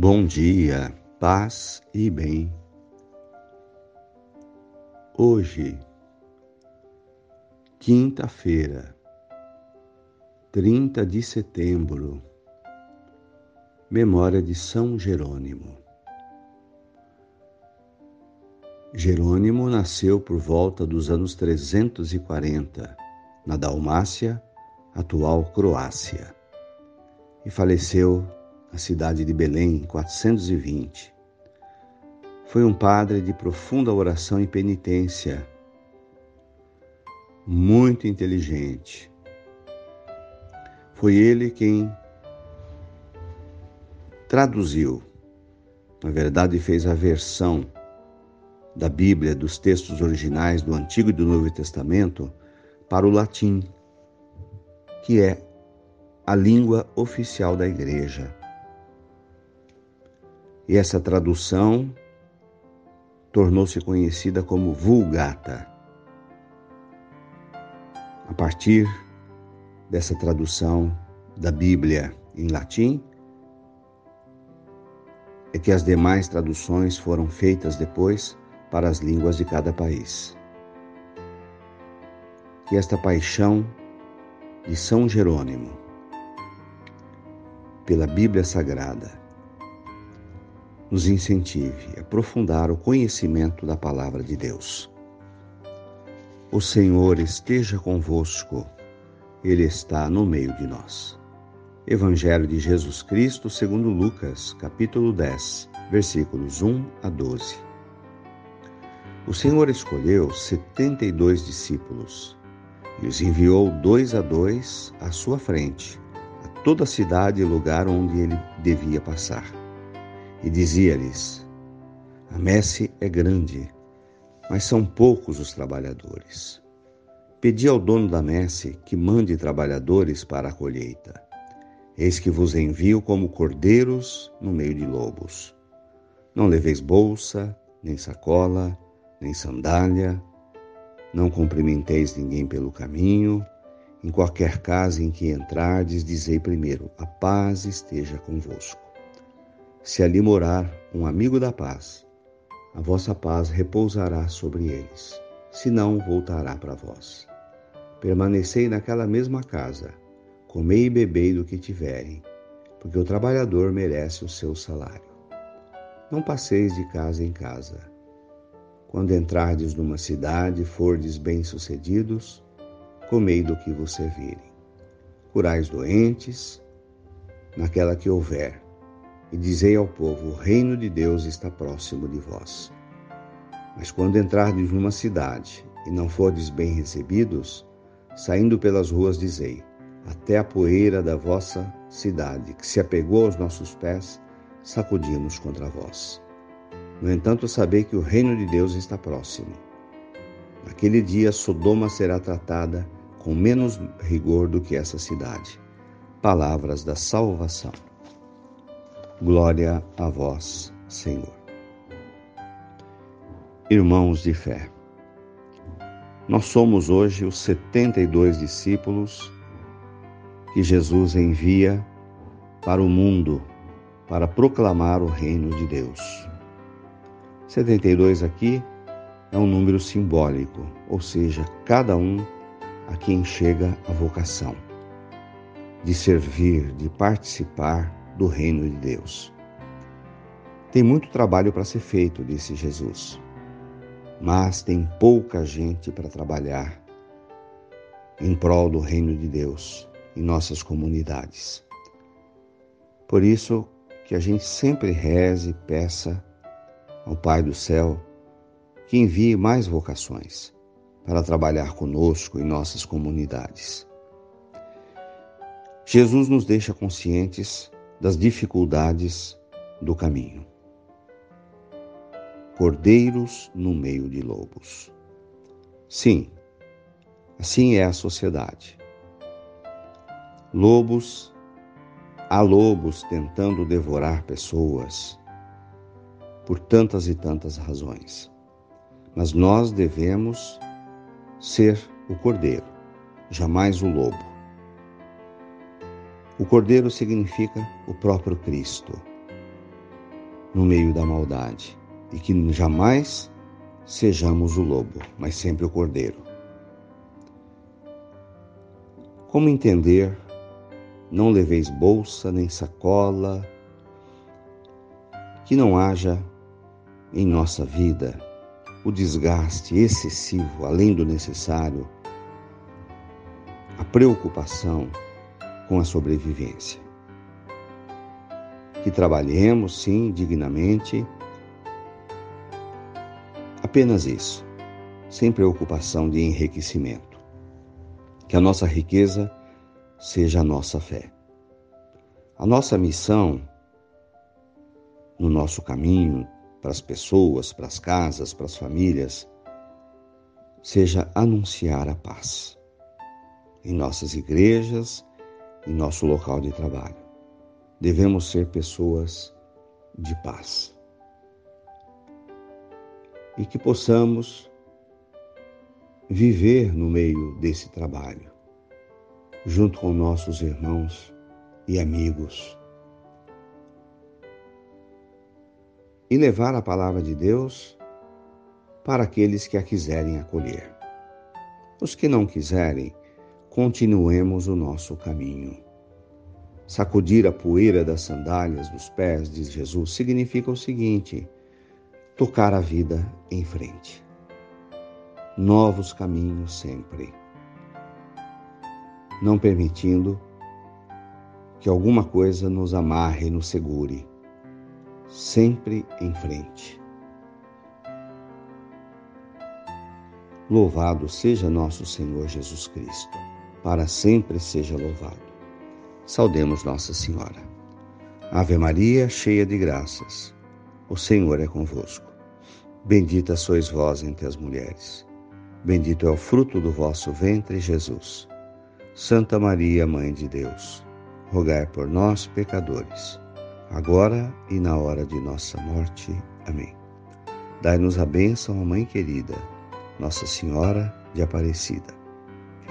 Bom dia, paz e bem. Hoje, quinta-feira, 30 de setembro, memória de São Jerônimo. Jerônimo nasceu por volta dos anos 340, na Dalmácia, atual Croácia, e faleceu na cidade de Belém, em 420. Foi um padre de profunda oração e penitência, muito inteligente. Foi ele quem traduziu, na verdade, fez a versão da Bíblia, dos textos originais do Antigo e do Novo Testamento, para o latim, que é a língua oficial da Igreja. E essa tradução tornou-se conhecida como Vulgata. A partir dessa tradução da Bíblia em latim, é que as demais traduções foram feitas depois para as línguas de cada país. Que esta paixão de São Jerônimo pela Bíblia Sagrada nos incentive a aprofundar o conhecimento da palavra de Deus. O Senhor esteja convosco, Ele está no meio de nós. Evangelho de Jesus Cristo segundo Lucas, capítulo 10, versículos 1 a 12. O Senhor escolheu setenta e dois discípulos e os enviou dois a dois à sua frente, a toda a cidade e lugar onde ele devia passar e dizia-lhes: A messe é grande, mas são poucos os trabalhadores. Pedi ao dono da messe que mande trabalhadores para a colheita. Eis que vos envio como cordeiros no meio de lobos. Não leveis bolsa, nem sacola, nem sandália, não cumprimenteis ninguém pelo caminho. Em qualquer casa em que entrardes, dizei primeiro: A paz esteja convosco. Se ali morar um amigo da paz, a vossa paz repousará sobre eles, senão voltará para vós. Permanecei naquela mesma casa, comei e bebei do que tiverem, porque o trabalhador merece o seu salário. Não passeis de casa em casa. Quando entrardes numa cidade fordes bem-sucedidos, comei do que vos servirem. Curais doentes, naquela que houver, e dizei ao povo: O reino de Deus está próximo de vós. Mas quando entrardes numa cidade e não fordes bem recebidos, saindo pelas ruas, dizei: Até a poeira da vossa cidade, que se apegou aos nossos pés, sacudimos contra vós. No entanto, sabei que o reino de Deus está próximo. Naquele dia, Sodoma será tratada com menos rigor do que essa cidade. Palavras da salvação. Glória a vós, Senhor. Irmãos de fé, nós somos hoje os 72 discípulos que Jesus envia para o mundo para proclamar o reino de Deus. 72 aqui é um número simbólico, ou seja, cada um a quem chega a vocação de servir, de participar do reino de Deus. Tem muito trabalho para ser feito, disse Jesus, mas tem pouca gente para trabalhar em prol do reino de Deus em nossas comunidades. Por isso que a gente sempre reze e peça ao Pai do céu que envie mais vocações para trabalhar conosco em nossas comunidades. Jesus nos deixa conscientes das dificuldades do caminho. Cordeiros no meio de lobos. Sim, assim é a sociedade. Lobos, há lobos tentando devorar pessoas por tantas e tantas razões. Mas nós devemos ser o cordeiro, jamais o lobo. O cordeiro significa o próprio Cristo. no meio da maldade e que jamais sejamos o lobo, mas sempre o cordeiro. Como entender? Não leveis bolsa nem sacola, que não haja em nossa vida o desgaste excessivo, além do necessário, a preocupação com a sobrevivência. Que trabalhemos, sim, dignamente, apenas isso, sem preocupação de enriquecimento. Que a nossa riqueza seja a nossa fé. A nossa missão no nosso caminho para as pessoas, para as casas, para as famílias, seja anunciar a paz em nossas igrejas, em nosso local de trabalho. Devemos ser pessoas de paz. E que possamos viver no meio desse trabalho, junto com nossos irmãos e amigos e levar a palavra de Deus para aqueles que a quiserem acolher. Os que não quiserem, continuemos o nosso caminho. Sacudir a poeira das sandálias dos pés de Jesus significa o seguinte: tocar a vida em frente. Novos caminhos sempre. Não permitindo que alguma coisa nos amarre e nos segure sempre em frente. Louvado seja nosso Senhor Jesus Cristo, para sempre seja louvado. Saudemos Nossa Senhora. Ave Maria, cheia de graças, o Senhor é convosco. Bendita sois vós entre as mulheres. Bendito é o fruto do vosso ventre, Jesus. Santa Maria, Mãe de Deus, rogai por nós, pecadores agora e na hora de nossa morte. Amém. Dai-nos a bênção, Mãe querida, Nossa Senhora de Aparecida.